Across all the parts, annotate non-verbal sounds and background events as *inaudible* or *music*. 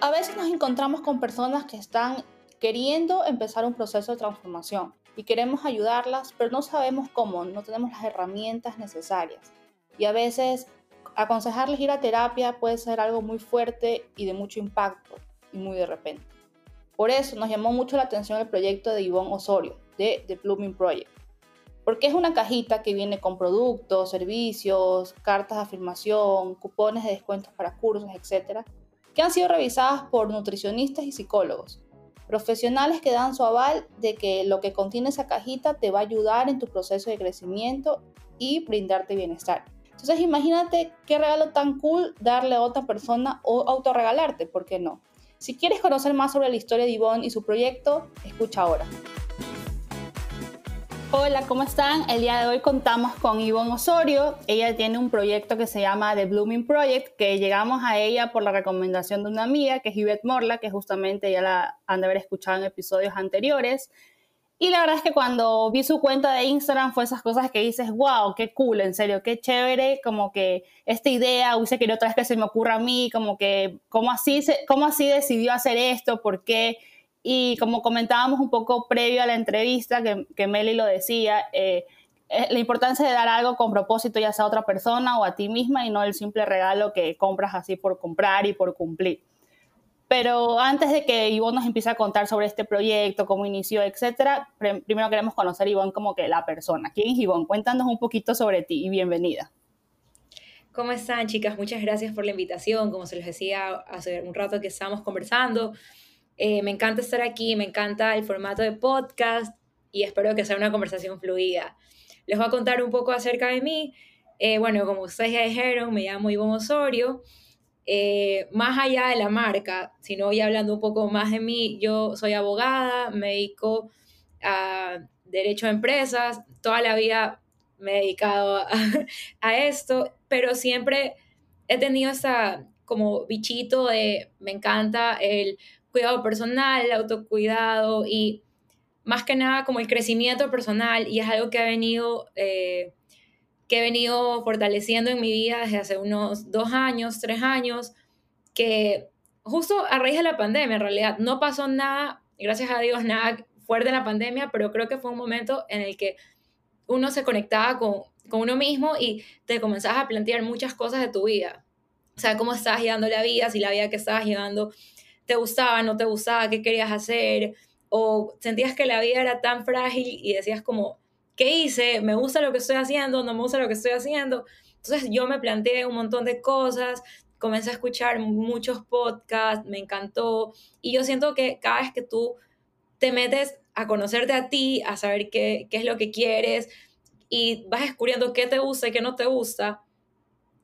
A veces nos encontramos con personas que están queriendo empezar un proceso de transformación y queremos ayudarlas, pero no sabemos cómo, no tenemos las herramientas necesarias. Y a veces aconsejarles ir a terapia puede ser algo muy fuerte y de mucho impacto y muy de repente. Por eso nos llamó mucho la atención el proyecto de Ivonne Osorio, de The Blooming Project, porque es una cajita que viene con productos, servicios, cartas de afirmación, cupones de descuentos para cursos, etc., que han sido revisadas por nutricionistas y psicólogos, profesionales que dan su aval de que lo que contiene esa cajita te va a ayudar en tu proceso de crecimiento y brindarte bienestar. Entonces imagínate qué regalo tan cool darle a otra persona o autorregalarte, ¿por qué no? Si quieres conocer más sobre la historia de Yvonne y su proyecto, escucha ahora. Hola, ¿cómo están? El día de hoy contamos con Yvonne Osorio. Ella tiene un proyecto que se llama The Blooming Project, que llegamos a ella por la recomendación de una amiga, que es Yvette Morla, que justamente ya la han de haber escuchado en episodios anteriores. Y la verdad es que cuando vi su cuenta de Instagram fue esas cosas que dices, wow, qué cool, en serio, qué chévere, como que esta idea, hubiese querido otra vez que se me ocurra a mí, como que, ¿cómo así, cómo así decidió hacer esto? ¿Por qué? Y como comentábamos un poco previo a la entrevista, que, que Meli lo decía, eh, eh, la importancia de dar algo con propósito, ya sea a otra persona o a ti misma, y no el simple regalo que compras así por comprar y por cumplir. Pero antes de que Ivonne nos empiece a contar sobre este proyecto, cómo inició, etcétera, primero queremos conocer a Ivonne como que la persona. ¿Quién es Ivonne? Cuéntanos un poquito sobre ti y bienvenida. ¿Cómo están, chicas? Muchas gracias por la invitación. Como se les decía hace un rato que estábamos conversando, eh, me encanta estar aquí, me encanta el formato de podcast y espero que sea una conversación fluida. Les voy a contar un poco acerca de mí. Eh, bueno, como ustedes ya dijeron, me llamo Ivonne Osorio. Eh, más allá de la marca, sino ya hablando un poco más de mí, yo soy abogada, me dedico a derecho a empresas, toda la vida me he dedicado a, *laughs* esto, pero siempre he tenido esa como bichito de me encanta el cuidado personal, autocuidado y más que nada como el crecimiento personal y es algo que ha venido eh, que he venido fortaleciendo en mi vida desde hace unos dos años, tres años, que justo a raíz de la pandemia, en realidad, no pasó nada, gracias a Dios, nada fuerte en la pandemia, pero creo que fue un momento en el que uno se conectaba con, con uno mismo y te comenzabas a plantear muchas cosas de tu vida. O sea, cómo estabas llevando la vida, si la vida que estabas llevando te gustaba, no te gustaba, qué querías hacer, o sentías que la vida era tan frágil y decías como, ¿qué hice? ¿Me gusta lo que estoy haciendo? ¿No me gusta lo que estoy haciendo? Entonces yo me planteé un montón de cosas, comencé a escuchar muchos podcasts, me encantó y yo siento que cada vez que tú te metes a conocerte a ti, a saber qué, qué es lo que quieres y vas descubriendo qué te gusta y qué no te gusta,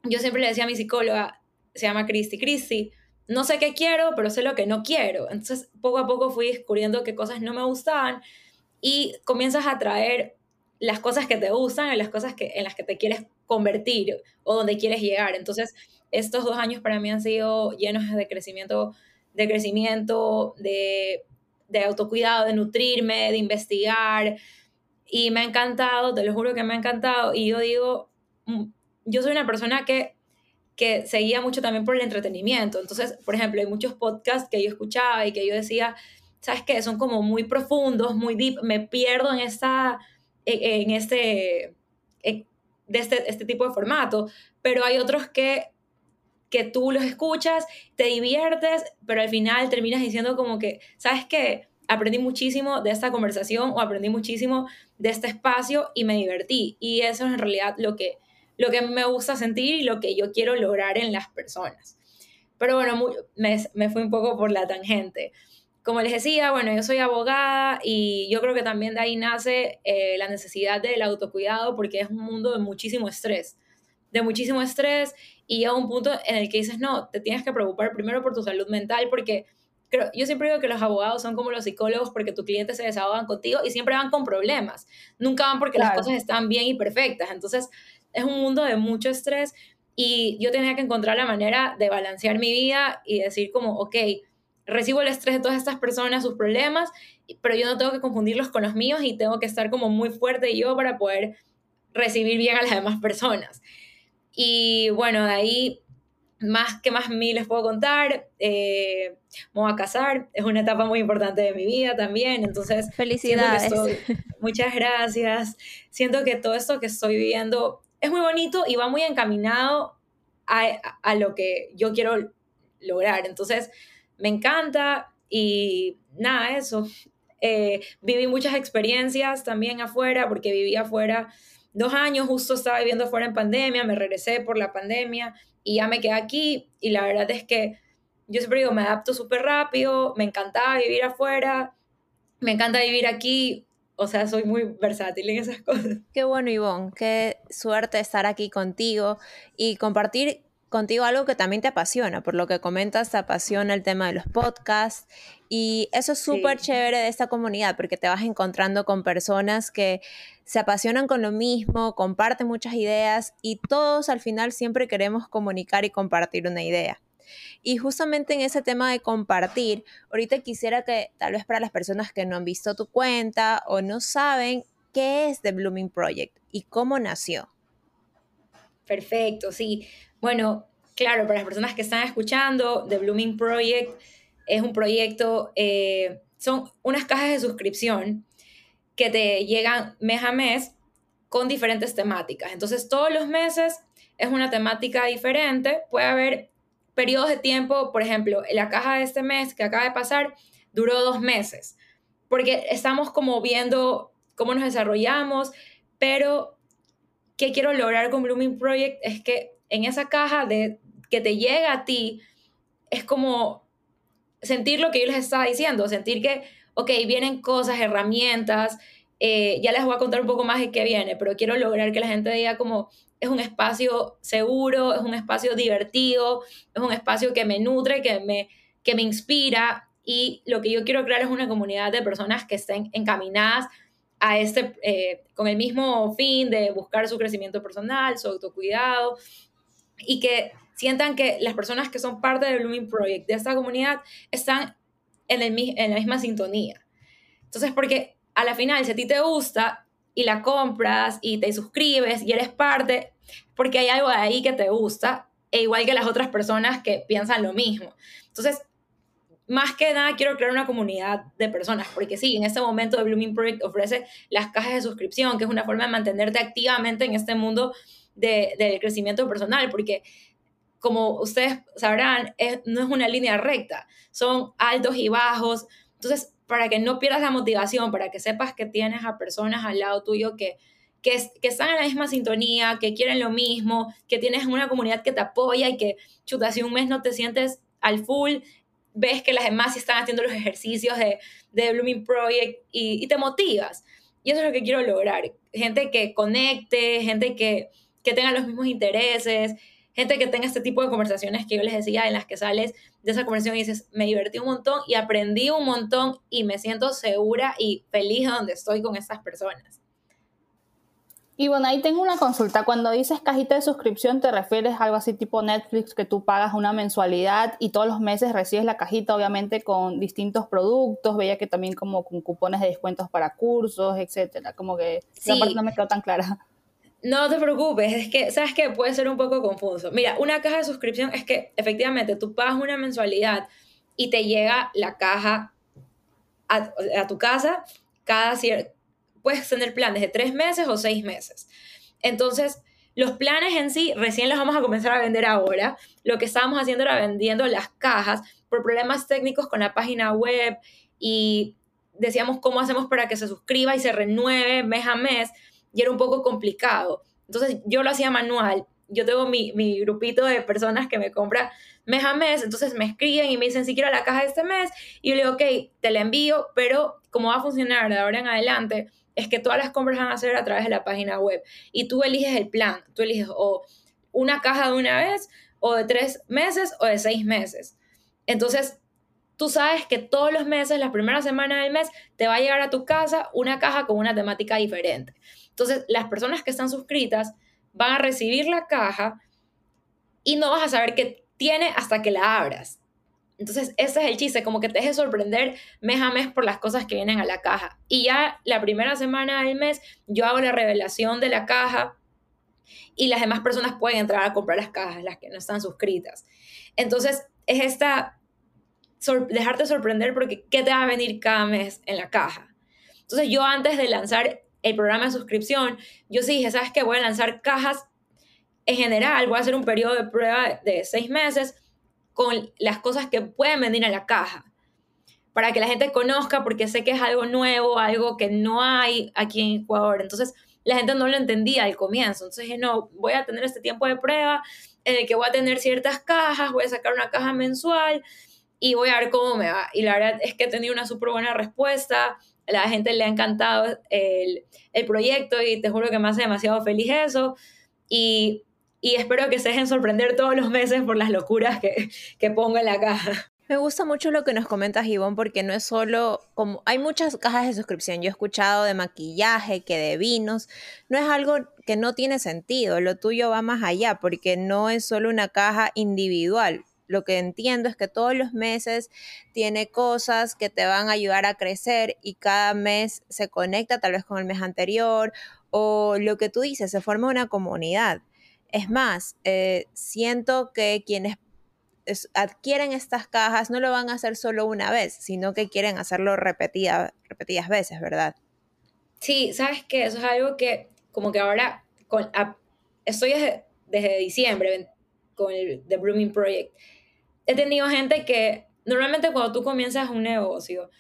yo siempre le decía a mi psicóloga, se llama Christy, Christy, no sé qué quiero, pero sé lo que no quiero. Entonces, poco a poco fui descubriendo qué cosas no me gustaban y comienzas a traer las cosas que te gustan en las cosas que, en las que te quieres convertir o donde quieres llegar. Entonces, estos dos años para mí han sido llenos de crecimiento, de crecimiento, de, de autocuidado, de nutrirme, de investigar. Y me ha encantado, te lo juro que me ha encantado. Y yo digo, mm, yo soy una persona que, que seguía mucho también por el entretenimiento. Entonces, por ejemplo, hay muchos podcasts que yo escuchaba y que yo decía, ¿sabes qué? Son como muy profundos, muy deep, me pierdo en esta en este, de este, este tipo de formato, pero hay otros que, que tú los escuchas, te diviertes, pero al final terminas diciendo como que, ¿sabes qué? Aprendí muchísimo de esta conversación o aprendí muchísimo de este espacio y me divertí. Y eso es en realidad lo que, lo que me gusta sentir y lo que yo quiero lograr en las personas. Pero bueno, me, me fui un poco por la tangente como les decía, bueno, yo soy abogada y yo creo que también de ahí nace eh, la necesidad del autocuidado porque es un mundo de muchísimo estrés, de muchísimo estrés y llega un punto en el que dices, no, te tienes que preocupar primero por tu salud mental porque creo, yo siempre digo que los abogados son como los psicólogos porque tus clientes se desahogan contigo y siempre van con problemas, nunca van porque las cosas están bien y perfectas, entonces es un mundo de mucho estrés y yo tenía que encontrar la manera de balancear mi vida y decir como, ok, recibo el estrés de todas estas personas, sus problemas, pero yo no tengo que confundirlos con los míos y tengo que estar como muy fuerte yo para poder recibir bien a las demás personas. Y bueno, de ahí más que más mí les puedo contar, eh, me voy a casar, es una etapa muy importante de mi vida también, entonces... Felicidades. muchas gracias. Siento que todo esto que estoy viviendo es muy bonito y va muy encaminado a, a lo que yo quiero lograr. Entonces, me encanta y nada, eso. Eh, viví muchas experiencias también afuera, porque viví afuera dos años, justo estaba viviendo afuera en pandemia, me regresé por la pandemia y ya me quedé aquí y la verdad es que yo siempre digo, me adapto súper rápido, me encantaba vivir afuera, me encanta vivir aquí, o sea, soy muy versátil en esas *laughs* cosas. Qué bueno, Ivonne, qué suerte estar aquí contigo y compartir contigo algo que también te apasiona, por lo que comentas, te apasiona el tema de los podcasts y eso es súper chévere de esta comunidad porque te vas encontrando con personas que se apasionan con lo mismo, comparten muchas ideas y todos al final siempre queremos comunicar y compartir una idea. Y justamente en ese tema de compartir, ahorita quisiera que tal vez para las personas que no han visto tu cuenta o no saben qué es The Blooming Project y cómo nació. Perfecto, sí. Bueno, claro, para las personas que están escuchando, The Blooming Project es un proyecto, eh, son unas cajas de suscripción que te llegan mes a mes con diferentes temáticas. Entonces, todos los meses es una temática diferente. Puede haber periodos de tiempo, por ejemplo, la caja de este mes que acaba de pasar duró dos meses, porque estamos como viendo cómo nos desarrollamos, pero ¿qué quiero lograr con Blooming Project? Es que en esa caja de que te llega a ti, es como sentir lo que yo les estaba diciendo, sentir que, ok, vienen cosas, herramientas, eh, ya les voy a contar un poco más de qué viene, pero quiero lograr que la gente diga como es un espacio seguro, es un espacio divertido, es un espacio que me nutre, que me, que me inspira y lo que yo quiero crear es una comunidad de personas que estén encaminadas a este, eh, con el mismo fin de buscar su crecimiento personal, su autocuidado, y que sientan que las personas que son parte del Blooming Project, de esta comunidad, están en, el, en la misma sintonía. Entonces, porque a la final, si a ti te gusta y la compras y te suscribes y eres parte, porque hay algo ahí que te gusta, e igual que las otras personas que piensan lo mismo. Entonces, más que nada quiero crear una comunidad de personas, porque sí, en este momento el Blooming Project ofrece las cajas de suscripción, que es una forma de mantenerte activamente en este mundo de, del crecimiento personal, porque como ustedes sabrán, no es una línea recta, son altos y bajos. Entonces, para que no pierdas la motivación, para que sepas que tienes a personas al lado tuyo que, que, que, están en la misma sintonía, que quieren lo mismo, que tienes una comunidad que te apoya y que, chuta, si un mes no te sientes al full, ves que las demás están haciendo los ejercicios de, de Blooming Project y, y te motivas. Y eso es lo que quiero lograr. Gente que conecte, gente que, que tenga los mismos intereses, gente que tenga este tipo de conversaciones que yo les decía, en las que sales de esa conversación y dices, me divertí un montón y aprendí un montón y me siento segura y feliz donde estoy con estas personas. Y bueno, ahí tengo una consulta. Cuando dices cajita de suscripción, ¿te refieres a algo así tipo Netflix que tú pagas una mensualidad y todos los meses recibes la cajita, obviamente con distintos productos? Veía que también como con cupones de descuentos para cursos, etcétera. Como que esa parte no me quedó tan clara. No te preocupes, es que, ¿sabes qué? Puede ser un poco confuso. Mira, una caja de suscripción es que efectivamente tú pagas una mensualidad y te llega la caja a, tu casa cada cierto... Puedes tener planes de tres meses o seis meses. Entonces, los planes en sí recién los vamos a comenzar a vender ahora. Lo que estábamos haciendo era vendiendo las cajas por problemas técnicos con la página web y decíamos cómo hacemos para que se suscriba y se renueve mes a mes y era un poco complicado. Entonces yo lo hacía manual. Yo tengo mi, mi grupito de personas que me compra mes a mes, entonces me escriben y me dicen si quiero la caja de este mes y yo le digo, ok, te la envío, pero como va a funcionar de ahora en adelante es que todas las compras van a ser a través de la página web y tú eliges el plan, tú eliges o una caja de una vez o de tres meses o de seis meses. Entonces, tú sabes que todos los meses, la primera semana del mes, te va a llegar a tu casa una caja con una temática diferente. Entonces, las personas que están suscritas van a recibir la caja y no vas a saber qué tiene hasta que la abras. Entonces, ese es el chiste, como que te dejes sorprender mes a mes por las cosas que vienen a la caja. Y ya la primera semana del mes, yo hago la revelación de la caja y las demás personas pueden entrar a comprar las cajas, las que no están suscritas. Entonces, es esta, dejarte sorprender porque ¿qué te va a venir cada mes en la caja? Entonces, yo antes de lanzar el programa de suscripción, yo sí dije, ¿sabes qué? Voy a lanzar cajas en general, voy a hacer un periodo de prueba de seis meses con las cosas que pueden venir en la caja para que la gente conozca, porque sé que es algo nuevo, algo que no hay aquí en Ecuador. Entonces, la gente no lo entendía al comienzo. Entonces dije, no, voy a tener este tiempo de prueba en el que voy a tener ciertas cajas, voy a sacar una caja mensual y voy a ver cómo me va. Y la verdad es que he tenido una súper buena respuesta. La gente le ha encantado el, el, proyecto y te juro que me hace demasiado feliz eso. Y, y espero que se dejen sorprender todos los meses por las locuras que, que pongo en la caja. Me gusta mucho lo que nos comentas, Ivonne, porque no es solo como hay muchas cajas de suscripción. Yo he escuchado de maquillaje, que de vinos. No es algo que no tiene sentido. Lo tuyo va más allá, porque no es solo una caja individual. Lo que entiendo es que todos los meses tiene cosas que te van a ayudar a crecer y cada mes se conecta tal vez con el mes anterior o lo que tú dices, se forma una comunidad. Es más, eh, siento que quienes adquieren estas cajas no lo van a hacer solo una vez, sino que quieren hacerlo repetidas veces, ¿verdad? Sí, sabes que eso es algo que como que ahora estoy desde, diciembre con el The Blooming Project. He tenido gente que normalmente cuando tú comienzas un negocio,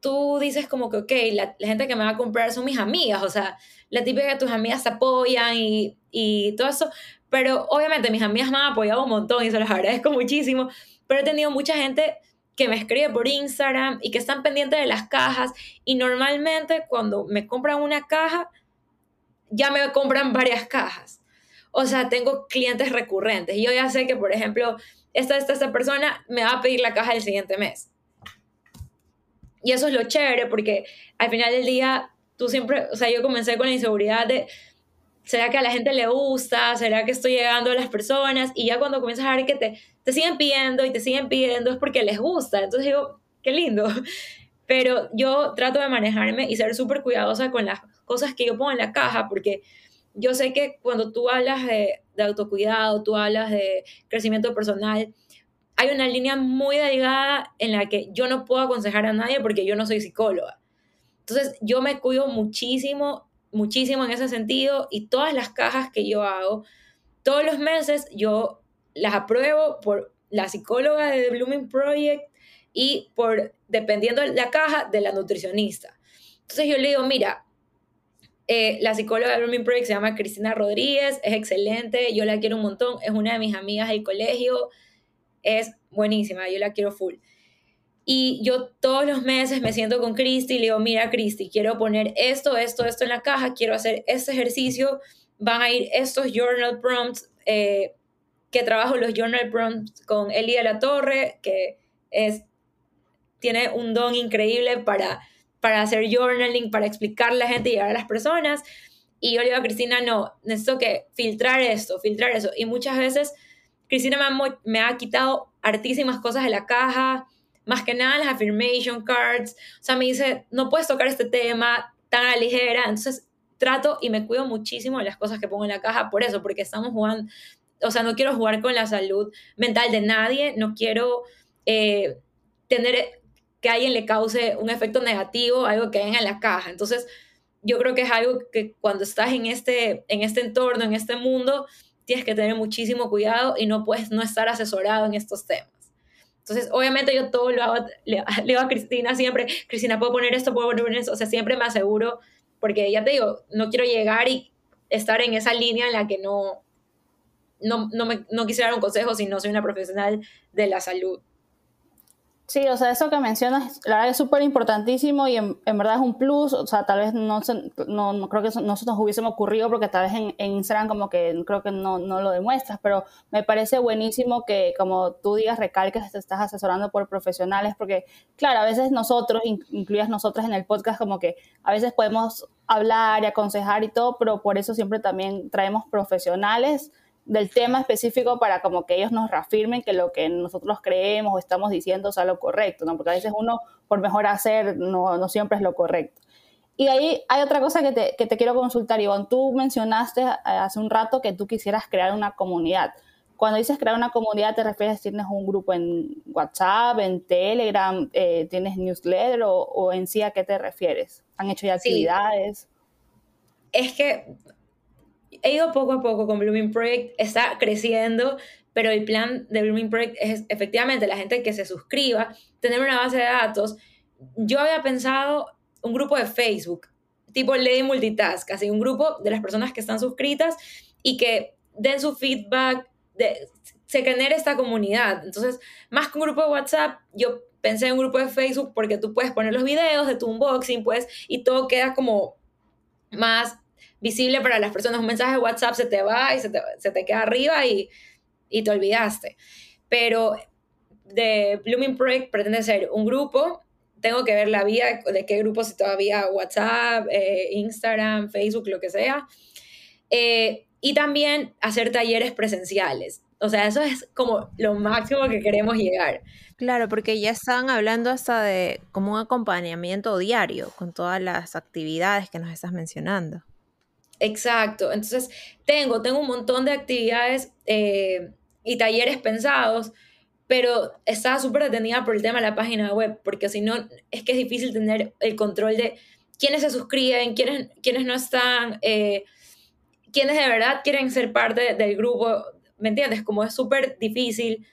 tú dices como que, ok, la, gente que me va a comprar son mis amigas, o sea, la típica que tus amigas se apoyan y, y todo eso, pero obviamente mis amigas me han apoyado un montón y se los agradezco muchísimo. Pero he tenido mucha gente que me escribe por Instagram y que están pendientes de las cajas. Y normalmente cuando me compran una caja, ya me compran varias cajas. O sea, tengo clientes recurrentes. Yo ya sé que, por ejemplo, esta, esta, esta persona me va a pedir la caja el siguiente mes. Y eso es lo chévere porque al final del día, tú siempre, o sea, yo comencé con la inseguridad de ¿Será que a la gente le gusta? ¿Será que estoy llegando a las personas? Y ya cuando comienzas a ver que te, te siguen pidiendo y te siguen pidiendo es porque les gusta. Entonces digo, qué lindo. *laughs* Pero yo trato de manejarme y ser súper cuidadosa con las cosas que yo pongo en la caja porque yo sé que cuando tú hablas de, de autocuidado, tú hablas de crecimiento personal, hay una línea muy delgada en la que yo no puedo aconsejar a nadie porque yo no soy psicóloga. Entonces yo me cuido muchísimo muchísimo en ese sentido y todas las cajas que yo hago, todos los meses yo las apruebo por la psicóloga de The Blooming Project y por, dependiendo de la caja, de la nutricionista. Entonces yo le digo, mira, eh, la psicóloga de Blooming Project se llama Cristina Rodríguez, es excelente, yo la quiero un montón, es una de mis amigas del colegio, es buenísima, yo la quiero full. Y yo todos los meses me siento con Cristi y le digo, mira Cristi, quiero poner esto, esto, esto en la caja, quiero hacer este ejercicio, van a ir estos journal prompts, eh, que trabajo los journal prompts con Eli de la Torre, que es, tiene un don increíble para, para hacer journaling, para explicarle a la gente y llegar a las personas. Y yo le digo a Cristina, no, necesito que filtrar esto, filtrar eso. Y muchas veces Cristina me me ha quitado hartísimas cosas de la caja, más que nada las affirmation cards, o sea, me dice, no puedes tocar este tema tan a ligera, entonces trato y me cuido muchísimo de las cosas que pongo en la caja por eso, porque estamos jugando, o sea, no quiero jugar con la salud mental de nadie, no quiero eh, tener que alguien le cause un efecto negativo, algo que venga en la caja. Entonces, yo creo que es algo que cuando estás en este, en este entorno, en este mundo, tienes que tener muchísimo cuidado y no puedes no estar asesorado en estos temas. Entonces, obviamente yo todo lo hago, le, *laughs* digo a Cristina siempre, Cristina, ¿puedo poner esto? ¿Puedo poner eso? O sea, siempre me aseguro, porque ya te digo, no quiero llegar y estar en esa línea en la que no, no, no, me, no quisiera dar un consejo si no soy una profesional de la salud. Sí, o sea, eso que mencionas, la verdad es súper importantísimo y en, verdad es un plus, o sea, tal vez no, no, no creo que eso, no se nos hubiese ocurrido porque tal vez en, en, Instagram como que creo que no, no lo demuestras, pero me parece buenísimo que como tú digas, recalques que te estás asesorando por profesionales, porque claro, a veces nosotros, incluidas nosotras en el podcast, como que a veces podemos hablar y aconsejar y todo, pero por eso siempre también traemos profesionales del tema específico para como que ellos nos reafirmen que lo que nosotros creemos o estamos diciendo sea lo correcto, ¿no? Porque a veces uno, por mejor hacer, no, no siempre es lo correcto. Y ahí hay otra cosa que te, que te quiero consultar, Ivonne. Tú mencionaste eh, hace un rato que tú quisieras crear una comunidad. Cuando dices crear una comunidad, ¿te refieres tienes un grupo en WhatsApp, en Telegram, eh, tienes newsletter o, en sí a qué te refieres? ¿Han hecho ya actividades? Es que he ido poco a poco con Blooming Project, está creciendo, pero el plan de Blooming Project es efectivamente la gente que se suscriba, tener una base de datos. Yo había pensado un grupo de Facebook, tipo Lady Multitask, así un grupo de las personas que están suscritas y que den su feedback, se genere esta comunidad. Entonces, más que un grupo de WhatsApp, yo pensé en un grupo de Facebook porque tú puedes poner los videos de tu unboxing, pues, y todo queda como más visible para las personas. Un mensaje de WhatsApp se te va y se te, queda arriba y, y, te olvidaste. Pero de Blooming Project pretende ser un grupo. Tengo que ver la vía de qué grupo, si todavía WhatsApp, eh, Instagram, Facebook, lo que sea. Eh, y también hacer talleres presenciales. O sea, eso es como lo máximo que queremos llegar. Claro, porque ya están hablando hasta de como un acompañamiento diario con todas las actividades que nos estás mencionando. Exacto. Entonces, tengo, tengo un montón de actividades eh, y talleres pensados, pero estaba súper detenida por el tema de la página web, porque si no, es que es difícil tener el control de quiénes se suscriben, quiénes, quiénes no están. Eh, quienes de verdad quieren ser parte del grupo, ¿me entiendes? Como es súper difícil,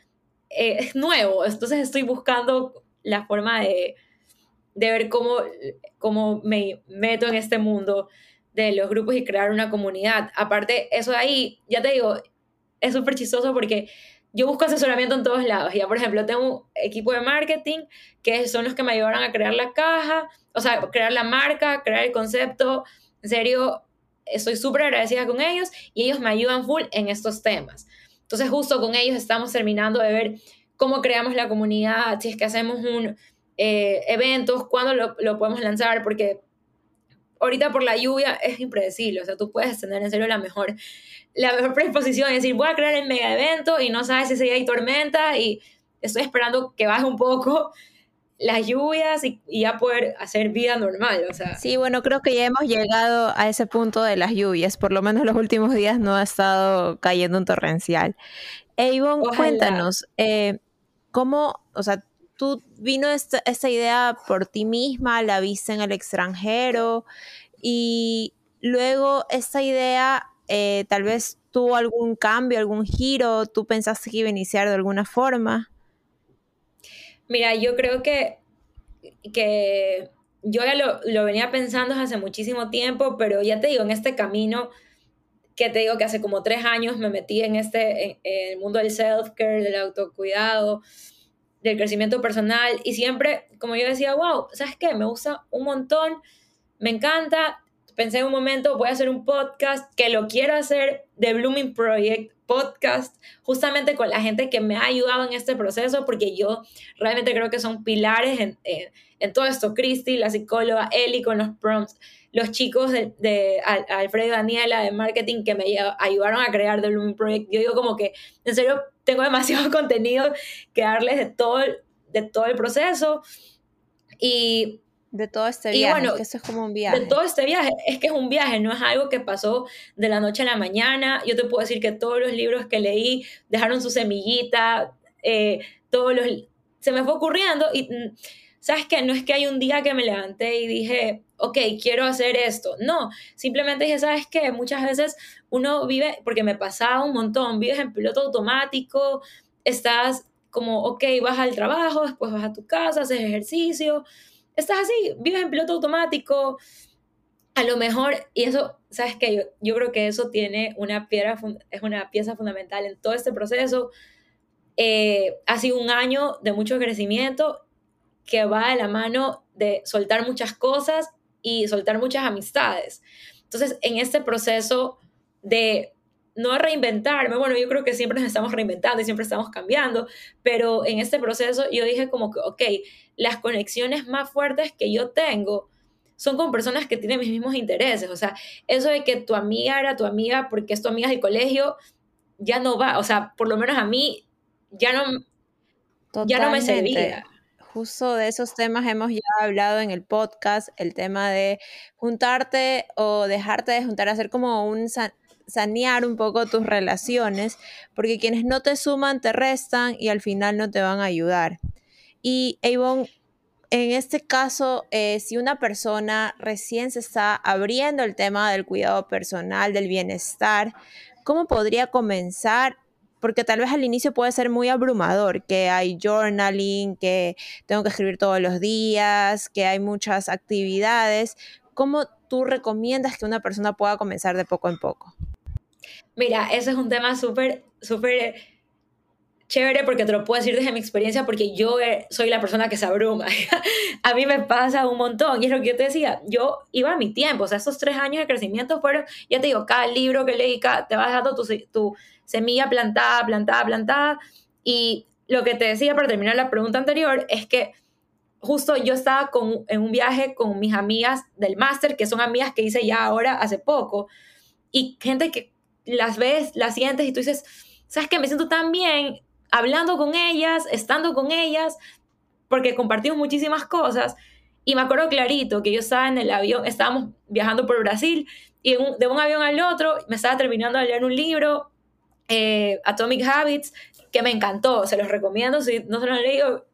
eh, es nuevo, entonces estoy buscando la forma de, de ver cómo, cómo me meto en este mundo de los grupos y crear una comunidad. Aparte, eso de ahí, ya te digo, es súper chistoso porque yo busco asesoramiento en todos lados. Ya, por ejemplo, tengo un equipo de marketing que son los que me ayudaron a crear la caja, o sea, crear la marca, crear el concepto. En serio, estoy súper agradecida con ellos y ellos me ayudan full en estos temas. Entonces justo con ellos estamos terminando de ver cómo creamos la comunidad, si es que hacemos un eh, eventos, cuándo lo, lo, podemos lanzar, porque ahorita por la lluvia es impredecible, o sea, tú puedes tener en serio la mejor, la mejor predisposición, es decir, voy a crear el mega evento y no sabes si ese día hay tormenta y estoy esperando que baje un poco las lluvias y, ya poder hacer vida normal, o sea. Sí, bueno, creo que ya hemos llegado a ese punto de las lluvias, por lo menos los últimos días no ha estado cayendo un torrencial. E cuéntanos, eh, ¿cómo, o sea, tú vino esta, idea por ti misma, la viste en el extranjero y luego esta idea eh, tal vez tuvo algún cambio, algún giro, tú pensaste que iba a iniciar de alguna forma? Mira, yo creo que, que yo ya lo, venía pensando hace muchísimo tiempo, pero ya te digo, en este camino que te digo que hace como tres años me metí en este, en, el mundo del self-care, del autocuidado, del crecimiento personal, y siempre, como yo decía, wow, ¿sabes qué? Me gusta un montón, me encanta, pensé en un momento, voy a hacer un podcast que lo quiero hacer de Blooming Project, podcast, justamente con la gente que me ha ayudado en este proceso, porque yo realmente creo que son pilares en, en, todo esto. Cristi, la psicóloga, Eli con los prompts, los chicos de, de Alfredo y Daniela de marketing que me ayudaron a crear The Blooming Project. Yo digo como que, en serio, tengo *laughs* demasiado contenido que darles de todo, de todo el proceso. Y de todo este viaje, bueno, que eso es como un viaje. De todo este viaje, es que es un viaje, no es algo que pasó de la noche a la mañana. Yo te puedo decir que todos los libros que leí dejaron su semillita, eh, todos los... Se me fue ocurriendo y, mm, ¿sabes qué? No es que hay un día que me levanté y dije, ok, quiero hacer esto. No, simplemente dije, ¿sabes qué? Muchas veces uno vive, porque me pasaba un montón, vives en piloto automático, estás como, ok, vas al trabajo, después vas a tu casa, haces ejercicio estás así, vives en piloto automático, a lo mejor, y eso, ¿sabes qué? Yo, yo creo que eso tiene una piedra, es una pieza fundamental en todo este proceso. Eh, ha sido un año de mucho crecimiento que va de la mano de soltar muchas cosas y soltar muchas amistades. Entonces, en este proceso de no reinventarme, bueno, yo creo que siempre nos estamos reinventando y siempre estamos cambiando, pero en este proceso yo dije como que, ok, las conexiones más fuertes que yo tengo son con personas que tienen mis mismos intereses. O sea, eso de que tu amiga era tu amiga porque es tu amiga del colegio, ya no va. O sea, por lo menos a mí ya no, ya no me servía. Justo de esos temas hemos ya hablado en el podcast, el tema de juntarte o dejarte de juntar, hacer como un sanear un poco tus relaciones, porque quienes no te suman te restan y al final no te van a ayudar. Y Avon, en este caso, eh, si una persona recién se está abriendo el tema del cuidado personal, del bienestar, ¿cómo podría comenzar? Porque tal vez al inicio puede ser muy abrumador, que hay journaling, que tengo que escribir todos los días, que hay muchas actividades. ¿Cómo tú recomiendas que una persona pueda comenzar de poco en poco? Mira, ese es un tema súper, súper chévere porque te lo puedo decir desde mi experiencia porque yo eh, soy la persona que se abruma. *laughs* a mí me pasa un montón y es lo que yo te decía, yo iba a mi tiempo, o sea, estos tres años de crecimiento fueron, ya te digo, cada libro que leí, te vas dando tu, tu semilla plantada, plantada, plantada y lo que te decía para terminar la pregunta anterior es que justo yo estaba con, en un viaje con mis amigas del máster, que son amigas que hice ya ahora hace poco, y gente que las ves, las sientes y tú dices, ¿sabes qué? Me siento tan bien hablando con ellas, estando con ellas, porque compartimos muchísimas cosas. Y me acuerdo clarito que yo estaba en el avión, estábamos viajando por Brasil y de un avión al otro me estaba terminando de leer un libro, eh, Atomic Habits, que me encantó, se los recomiendo, si no se lo han leído,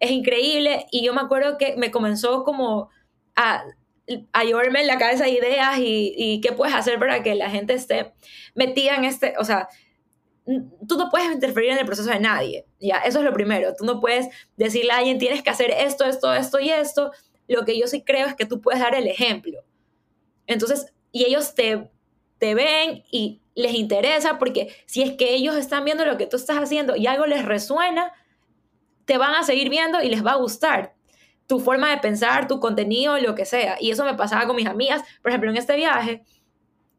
es increíble. Y yo me acuerdo que me comenzó como a, a llevarme en la cabeza ideas y, y qué puedes hacer para que la gente esté metida en este, o sea, tú no puedes interferir en el proceso de nadie, ¿ya? Eso es lo primero. Tú no puedes decirle a alguien, tienes que hacer esto, esto, esto y esto. Lo que yo sí creo es que tú puedes dar el ejemplo. Entonces, y ellos te, te ven y les interesa porque si es que ellos están viendo lo que tú estás haciendo y algo les resuena, te van a seguir viendo y les va a gustar tu forma de pensar, tu contenido, lo que sea. Y eso me pasaba con mis amigas. Por ejemplo, en este viaje,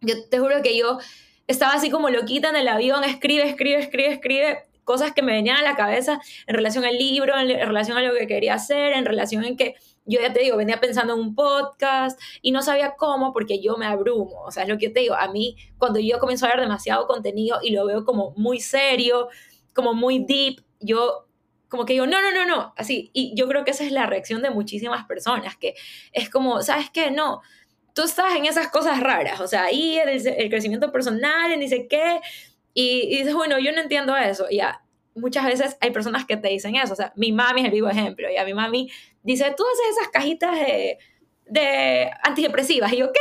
yo te juro que yo estaba así como loquita en el avión, escribe, escribe, escribe, escribe cosas que me venían a la cabeza en relación al libro, en, relación a lo que quería hacer, en relación en que yo ya te digo, venía pensando en un podcast y no sabía cómo porque yo me abrumo. O sea, es lo que yo te digo, a mí cuando yo comienzo a ver demasiado contenido y lo veo como muy serio, como muy deep, yo como que digo, no, no, no, no, así. Y yo creo que esa es la reacción de muchísimas personas, que es como, ¿sabes qué? No, tú estás en esas cosas raras, o sea, ahí el, el crecimiento personal, en dice qué, y, dices, bueno, yo no entiendo eso, ya. Muchas veces hay personas que te dicen eso, o sea, mi mami es el vivo ejemplo, y a mi mami dice, tú haces esas cajitas de, de antidepresivas. Y yo, ¿qué?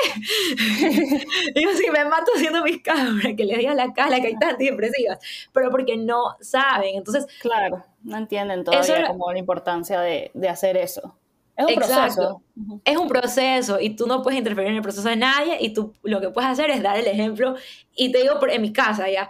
*laughs* y yo, sí, me mato haciendo mis cámaras, que les diga la cara que hay antidepresivas, pero porque no saben. Entonces, claro, no entienden todavía como la importancia de, de hacer eso. Es un proceso. Es un proceso y tú no puedes interferir en el proceso de nadie y tú lo que puedes hacer es dar el ejemplo. Y te digo, en mi casa ya,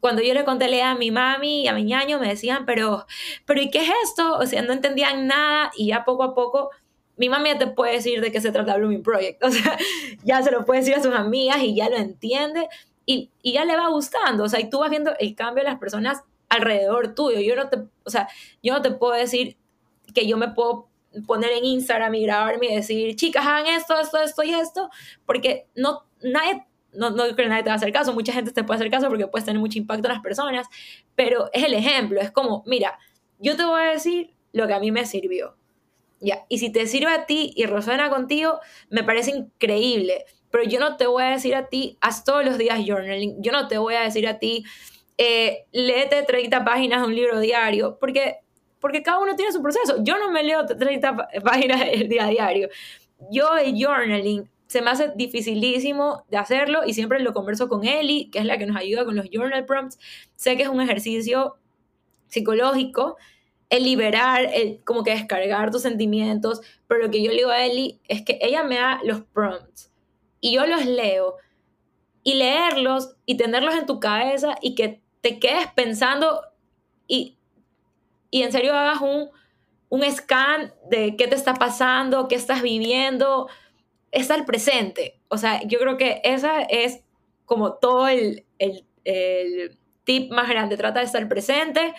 cuando yo le conté a mi mami y a mi ñaño me decían, pero, pero ¿y qué es esto? O sea, no entendían nada y ya poco a poco mi mami ya te puede decir de qué se trata Blooming Project. *laughs* O sea, ya se lo puede decir a sus amigas y ya lo entiende y, y ya le va gustando. O sea, y tú vas viendo el cambio de las personas alrededor tuyo. Yo no te, o sea, yo no te puedo decir que yo me puedo poner en Instagram y grabarme y decir, chicas, hagan esto, esto, esto y esto, porque no, nadie, no, no creo que nadie te va a hacer caso, mucha gente te puede hacer caso porque puedes tener mucho impacto en las personas, pero es el ejemplo, es como, mira, yo te voy a decir lo que a mí me sirvió, ya, y si te sirve a ti y resuena contigo, me parece increíble, pero yo no te voy a decir a ti, haz todos los días journaling, yo no te voy a decir a ti, eh, léete 30 páginas de un libro diario, porque porque cada uno tiene su proceso. Yo no me leo 30 *laughs* páginas el día a diario. Yo el journaling se me hace dificilísimo de hacerlo y siempre lo converso con Eli, que es la que nos ayuda con los journal prompts. Sé que es un ejercicio psicológico, el liberar, el como que descargar tus sentimientos, pero lo que yo le digo a Eli es que ella me da los prompts y yo los leo y leerlos y tenerlos en tu cabeza y que te quedes pensando y y en serio hagas un, un scan de qué te está pasando, qué estás viviendo, estar presente. O sea, yo creo que esa es como todo el, el, el tip más grande. Trata de estar presente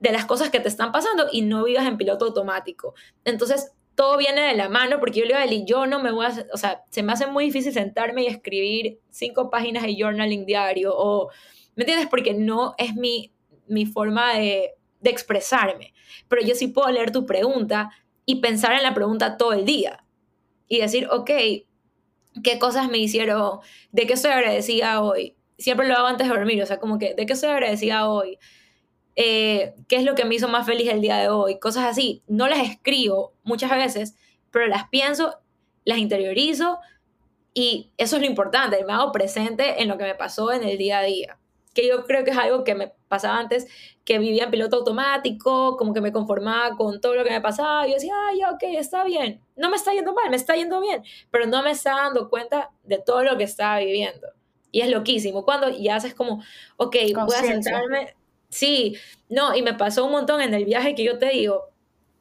de las cosas que te están pasando y no vivas en piloto automático. Entonces, todo viene de la mano porque yo le digo a Eli, yo no me voy a, o sea, se me hace muy difícil sentarme y escribir cinco páginas de journaling diario o, ¿me entiendes? Porque no es mi, mi forma de, de expresarme, pero yo sí puedo leer tu pregunta y pensar en la pregunta todo el día y decir, ok, ¿qué cosas me hicieron? ¿De qué estoy agradecida hoy? Siempre lo hago antes de dormir, o sea, como que, ¿de qué estoy agradecida hoy? Eh, ¿Qué es lo que me hizo más feliz el día de hoy? Cosas así. No las escribo muchas veces, pero las pienso, las interiorizo y eso es lo importante, me hago presente en lo que me pasó en el día a día que yo creo que es algo que me pasaba antes, que vivía en piloto automático, como que me conformaba con todo lo que me pasaba, y yo decía, ah, ya, ok, está bien, no me está yendo mal, me está yendo bien, pero no me estaba dando cuenta de todo lo que estaba viviendo. Y es loquísimo, cuando ya haces como, ok, voy a sentarme, sí, no, y me pasó un montón en el viaje que yo te digo,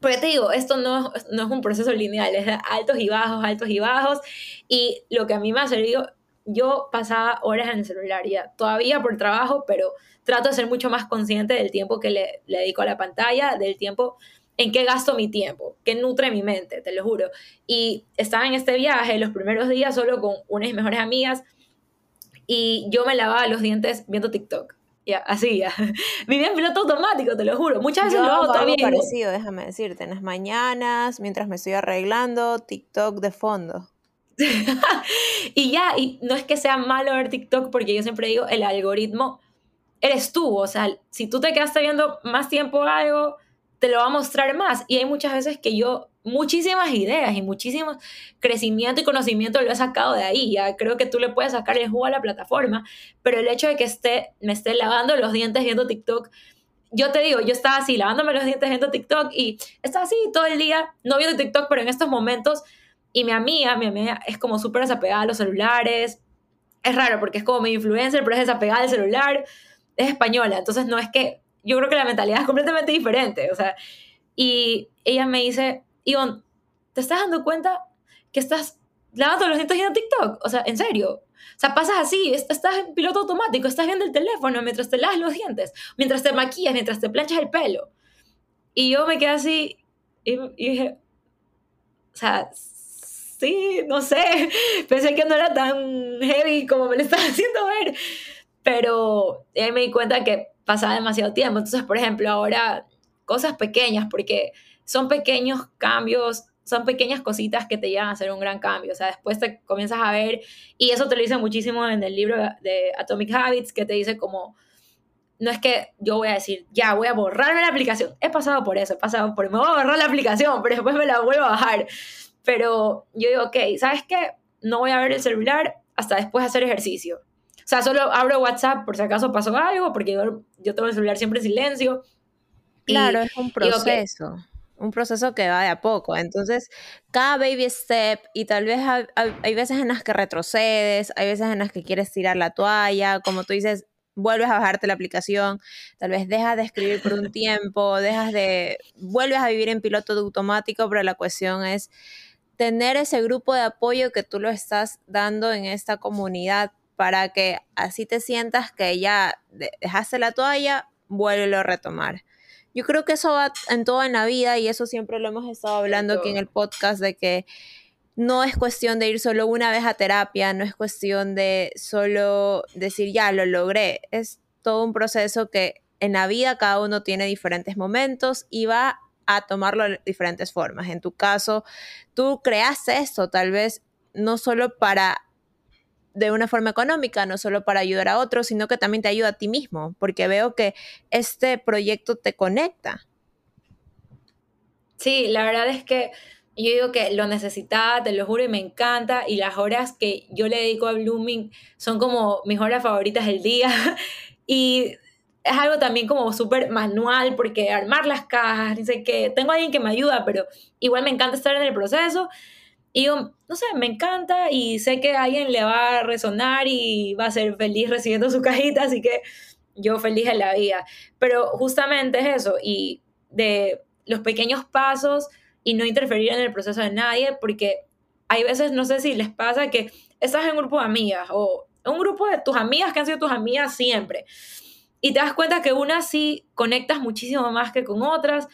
porque te digo, esto no, no es un proceso lineal, es de altos y bajos, altos y bajos, y lo que a mí me ha servido yo pasaba horas en el celular ya, todavía por trabajo, pero trato de ser mucho más consciente del tiempo que le, dedico a la pantalla, del tiempo en qué gasto mi tiempo, qué nutre mi mente, te lo juro. Y estaba en este viaje los primeros días solo con unas mejores amigas y yo me lavaba los dientes viendo TikTok. Ya, así ya. *laughs* Vivía en piloto automático, te lo juro. Muchas veces lo hago todavía. parecido, déjame decirte. En las mañanas, mientras me estoy arreglando, TikTok de fondo. *laughs* y ya, y no es que sea malo ver TikTok, porque yo siempre digo, el algoritmo eres tú, o sea, si tú te quedaste viendo más tiempo algo, te lo va a mostrar más. Y hay muchas veces que yo, muchísimas ideas y muchísimo crecimiento y conocimiento lo he sacado de ahí. Ya creo que tú le puedes sacar el jugo a la plataforma, pero el hecho de que esté, me esté lavando los dientes viendo TikTok, yo te digo, yo estaba así, lavándome los dientes viendo TikTok y estaba así todo el día, no viendo TikTok, pero en estos momentos y mi amiga, mi amiga es como súper desapegada a los celulares. Es raro porque es como mi influencer, pero es desapegada al celular. Es española, entonces no es que... Yo creo que la mentalidad es completamente diferente. O sea, y ella me dice, Ivonne, ¿te estás dando cuenta que estás lavando los dientes en TikTok? O sea, en serio. O sea, pasas así, estás en piloto automático, estás viendo el teléfono mientras te lavas los dientes, mientras te maquillas, mientras te planchas el pelo. Y yo me quedé así y, y dije, o sea, sí, no sé, *laughs* pensé que no era tan heavy como me lo *laughs* estaba haciendo ver, pero ahí me di cuenta que pasaba demasiado tiempo. Entonces, por ejemplo, ahora cosas pequeñas, porque son pequeños cambios, son pequeñas cositas que te llevan a hacer un gran cambio. O sea, después te comienzas a ver, y eso te lo dice muchísimo en el libro de Atomic Habits, que te dice como, no es que yo voy a decir, ya, voy a borrarme la aplicación. He pasado por eso, he pasado por, me voy a borrar la aplicación, pero después me la vuelvo a bajar. Pero yo digo, ok, ¿sabes qué? No voy a ver el celular hasta después de hacer ejercicio. O sea, solo abro WhatsApp por si acaso pasó algo, porque yo, tengo el celular siempre en silencio. Claro, es un proceso. un proceso que va de a poco. Entonces, cada baby step, y tal vez hay, hay, veces en las que retrocedes, hay veces en las que quieres tirar la toalla, como tú dices, vuelves a bajarte la aplicación, tal vez dejas de escribir por un *laughs* tiempo, dejas de, vuelves a vivir en piloto automático, pero la cuestión es tener ese grupo de apoyo que tú lo estás dando en esta comunidad para que así te sientas que ya dejaste la toalla, vuelve a retomar. Yo creo que eso va en todo en la vida y eso siempre lo hemos estado hablando aquí en el podcast de que no es cuestión de ir solo una vez a terapia, no es cuestión de solo decir ya lo logré, es todo un proceso que en la vida cada uno tiene diferentes momentos y va a tomarlo de diferentes formas. En tu caso, tú creaste esto tal vez no solo para de una forma económica, no solo para ayudar a otros, sino que también te ayuda a ti mismo, porque veo que este proyecto te conecta. Sí, la verdad es que yo digo que lo necesitaba, te lo juro, y me encanta. Y las horas que yo le dedico a Blooming son como mis horas favoritas del día. *laughs* y es algo también como súper manual, porque armar las cajas, dice que tengo a alguien que me ayuda, pero igual me encanta estar en el proceso. Y no sé, me encanta y sé que alguien le va a resonar y va a ser feliz recibiendo su *laughs* cajita, así que yo feliz en la vida. Pero justamente es eso, y de los pequeños pasos y no interferir en el proceso de nadie, porque hay veces, no sé si les pasa que estás en un grupo de amigas o un grupo de tus amigas que han sido tus amigas siempre y te das cuenta que unas sí conectas muchísimo más que con otras.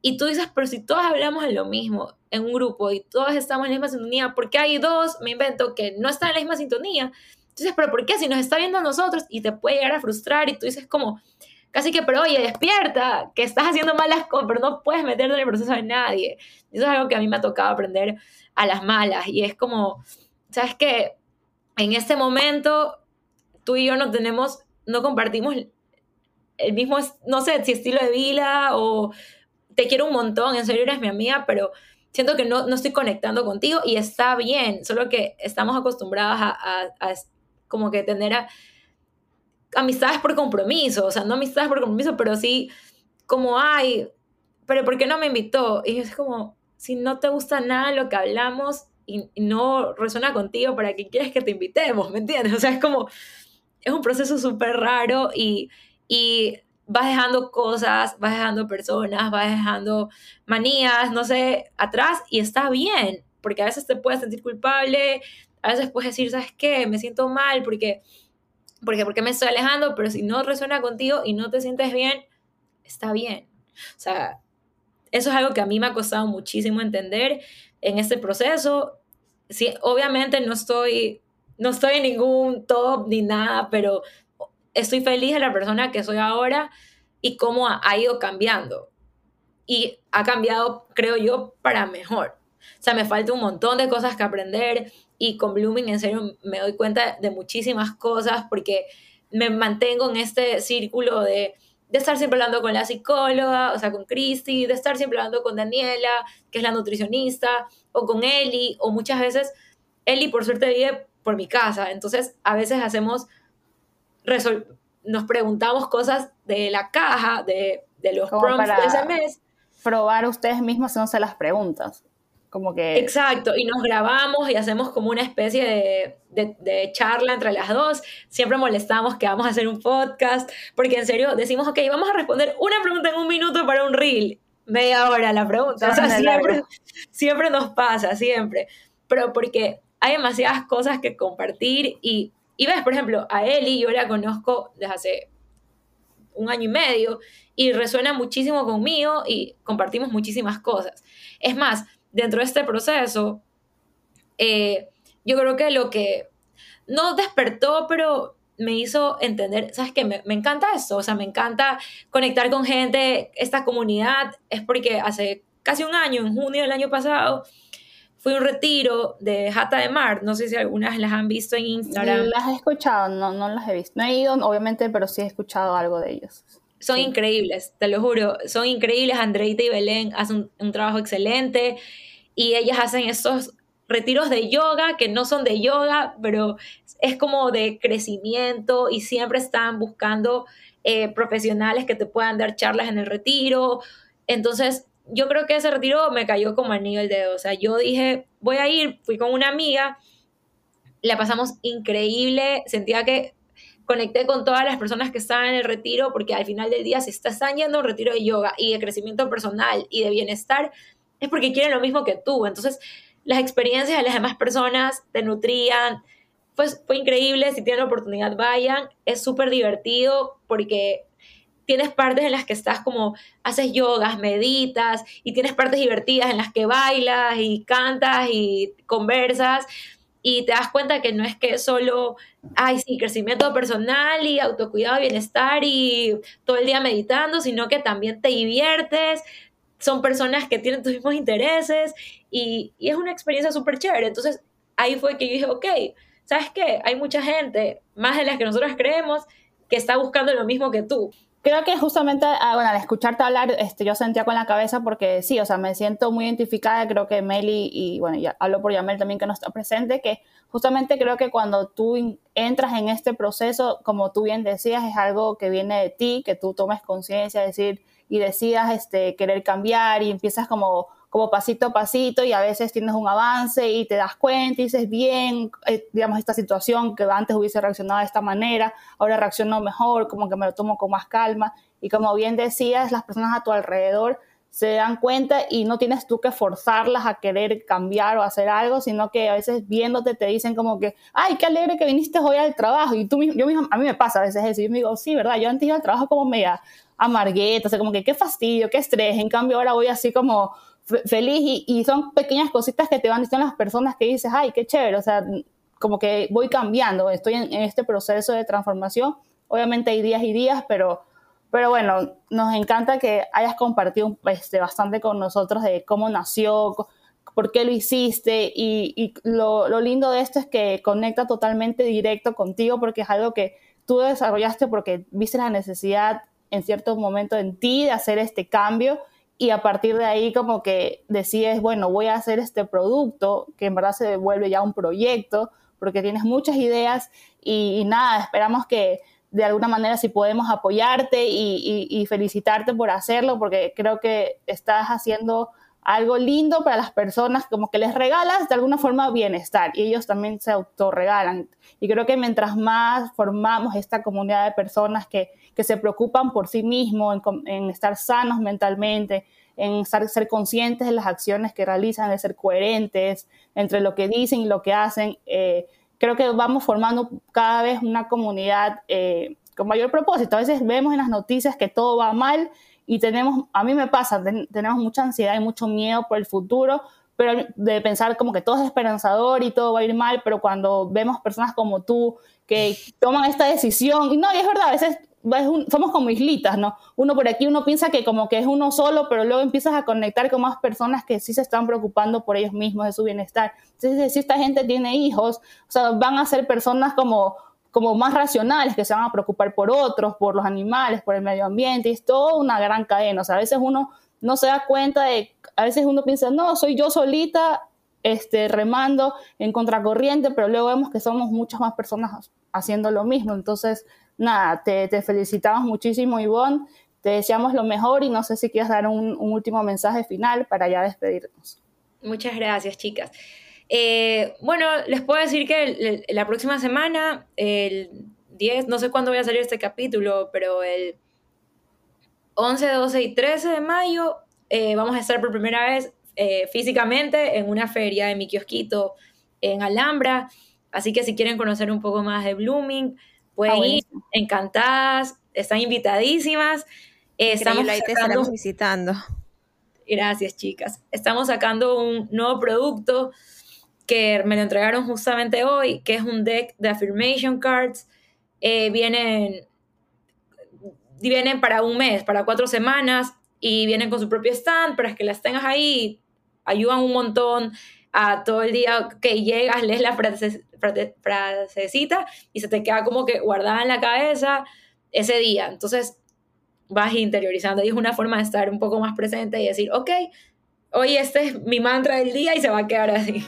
Y tú dices, pero si todas hablamos de lo mismo en un grupo y todas estamos en la misma sintonía, ¿por qué hay dos, me invento, que no están en la misma sintonía? Entonces, pero ¿por qué? Si nos está viendo a nosotros y te puede llegar a frustrar y tú dices como, casi que, pero oye, despierta, que estás haciendo malas cosas, pero no puedes meterte en el proceso de nadie. Eso es algo que a mí me ha tocado aprender a las malas y es como, ¿sabes qué? En este momento, tú y yo no tenemos, no compartimos el mismo, no sé, si estilo de vida o te quiero un montón, en serio eres mi amiga, pero siento que no, no estoy conectando contigo y está bien, solo que estamos acostumbrados a, como que tener amistades por compromiso, o sea, no amistades por compromiso, pero sí como, ay, pero ¿por qué no me invitó? Y es como, si no te gusta nada lo que hablamos y, no resuena contigo, ¿para qué quieres que te invitemos? ¿Me entiendes? O sea, es como, es un proceso súper raro y, y vas dejando cosas, vas dejando personas, vas dejando manías, no sé, atrás y está bien, porque a veces te puedes sentir culpable, a veces puedes decir, ¿sabes qué? Me siento mal porque, porque, porque me estoy alejando, pero si no resuena contigo y no te sientes bien, está bien. O sea, eso es algo que a mí me ha costado muchísimo entender en este proceso. Sí, obviamente no estoy, no estoy en ningún top ni nada, pero estoy feliz de la persona que soy ahora y cómo ha, ido cambiando. Y ha cambiado, creo yo, para mejor. O sea, me falta un montón de cosas que aprender y con Blooming en serio me doy cuenta de muchísimas cosas porque me mantengo en este círculo de, de estar siempre hablando con la psicóloga, o sea, con Christy, de estar siempre hablando con Daniela, que es la nutricionista, o con Eli, o muchas veces Eli por suerte vive por mi casa, entonces a veces hacemos nos preguntamos cosas de la caja, de, de los prompts de ese mes. Probar ustedes mismos haciéndose las preguntas. Como que... Exacto, y nos grabamos y hacemos como una especie de, de, charla entre las dos. Siempre molestamos que vamos a hacer un podcast, porque en serio decimos, ok, vamos a responder una pregunta en un minuto para un reel. Media hora la pregunta. O sea, siempre, siempre nos pasa, siempre. Pero porque hay demasiadas cosas que compartir y y ves, por ejemplo, a Eli yo la conozco desde hace un año y medio y resuena muchísimo conmigo y compartimos muchísimas cosas. Es más, dentro de este proceso, eh, yo creo que lo que no despertó, pero me hizo entender, ¿sabes qué? Me, me, encanta esto, o sea, me encanta conectar con gente, esta comunidad, es porque hace casi un año, en junio del año pasado, fue un retiro de Jata de Mar. No sé si algunas las han visto en Instagram. Las he escuchado, no, no las he visto. No he ido, obviamente, pero sí he escuchado algo de ellos. Son increíbles, te lo juro. Son increíbles. Andreita y Belén hacen un, trabajo excelente. Y ellas hacen estos retiros de yoga que no son de yoga, pero es como de crecimiento y siempre están buscando eh, profesionales que te puedan dar charlas en el retiro. Entonces, yo creo que ese retiro me cayó como anillo el dedo. O sea, yo dije, voy a ir, fui con una amiga, la pasamos increíble, sentía que conecté con todas las personas que estaban en el retiro, porque al final del día, si están yendo a un retiro de yoga y de crecimiento personal y de bienestar, es porque quieren lo mismo que tú. Entonces, las experiencias de las demás personas te nutrían. Pues fue increíble, si tienen la oportunidad, vayan. Es súper divertido porque tienes partes en las que estás como, haces yogas, meditas, y tienes partes divertidas en las que bailas y cantas y conversas, y te das cuenta que no es que solo, ay, sí, crecimiento personal y autocuidado, bienestar y todo el día meditando, sino que también te diviertes, son personas que tienen tus mismos intereses y, y es una experiencia súper chévere. Entonces ahí fue que yo dije, ok, ¿sabes qué? Hay mucha gente, más de las que nosotros creemos, que está buscando lo mismo que tú creo que justamente, ah, bueno, al escucharte hablar, este, yo sentía con la cabeza porque sí, o sea, me siento muy identificada, creo que Meli, y bueno, ya hablo por Yamel también que no está presente, que justamente creo que cuando tú entras en este proceso, como tú bien decías, es algo que viene de ti, que tú tomes conciencia, decir, y decidas este, querer cambiar y empiezas como como pasito a pasito y a veces tienes un avance y te das cuenta y dices, bien, eh, digamos, esta situación que antes hubiese reaccionado de esta manera, ahora reacciono mejor, como que me lo tomo con más calma. Y como bien decías, las personas a tu alrededor se dan cuenta y no tienes tú que forzarlas a querer cambiar o hacer algo, sino que a veces viéndote te dicen como que, ay, qué alegre que viniste hoy al trabajo. Y tú yo mismo, a mí me pasa a veces eso. Yo me digo, sí, ¿verdad? Yo antes iba al trabajo como media amargueta, o sea, como que qué fastidio, qué estrés. En cambio ahora voy así como feliz y, son pequeñas cositas que te van diciendo las personas que dices, ay, qué chévere, o sea, como que voy cambiando, estoy en, este proceso de transformación. Obviamente hay días y días, pero, Pero bueno, nos encanta que hayas compartido este, bastante con nosotros de cómo nació, por qué lo hiciste y, y lo, lo, lindo de esto es que conecta totalmente directo contigo porque es algo que tú desarrollaste porque viste la necesidad en cierto momento en ti de hacer este cambio y a partir de ahí como que decides, bueno, voy a hacer este producto que en verdad se vuelve ya un proyecto porque tienes muchas ideas y, nada, esperamos que de alguna manera si podemos apoyarte y, y, felicitarte por hacerlo porque creo que estás haciendo algo lindo para las personas, como que les regalas de alguna forma bienestar y ellos también se autorregalan. Y creo que mientras más formamos esta comunidad de personas que, que se preocupan por sí mismos, en, estar sanos mentalmente, en ser conscientes de las acciones que realizan, de ser coherentes entre lo que dicen y lo que hacen, eh, creo que vamos formando cada vez una comunidad eh, con mayor propósito. A veces vemos en las noticias que todo va mal y tenemos, a mí me pasa, tenemos mucha ansiedad y mucho miedo por el futuro, pero de pensar como que todo es esperanzador y todo va a ir mal, pero cuando vemos personas como tú que toman esta decisión, y no, y es verdad, a veces somos como islitas, ¿no? Uno por aquí, uno piensa que como que es uno solo, pero luego empiezas a conectar con más personas que sí se están preocupando por ellos mismos, de su bienestar. Entonces, si esta gente tiene hijos, o sea, van a ser personas como como más racionales, que se van a preocupar por otros, por los animales, por el medio ambiente, y es toda una gran cadena. O sea, a veces uno no se da cuenta de, a veces uno piensa, no, soy yo solita este, remando en contracorriente, pero luego vemos que somos muchas más personas haciendo lo mismo. Entonces, nada, te, felicitamos muchísimo, Ivonne, te deseamos lo mejor y no sé si quieres dar un último mensaje final para ya despedirnos. Muchas gracias, chicas. Eh, bueno, les puedo decir que la próxima semana, el 10, no sé cuándo voy a salir este capítulo, pero el 11, 12 y 13 de mayo eh, vamos a estar por primera vez eh, físicamente en una feria de mi kiosquito en Alhambra. Así que si quieren conocer un poco más de Blooming, pueden ah, ir, encantadas, están invitadísimas. estamos sacando, visitando. Gracias, chicas. Estamos sacando un nuevo producto que me lo entregaron justamente hoy, que es un deck de affirmation cards. Eh, vienen, vienen para un mes, para cuatro semanas, y vienen con su propio stand, pero es que las tengas ahí, ayudan un montón a todo el día que llegas, lees la frase, frasecita y se te queda como que guardada en la cabeza ese día. Entonces vas interiorizando y es una forma de estar un poco más presente y decir, ok, hoy este es mi mantra del día y se va a quedar así.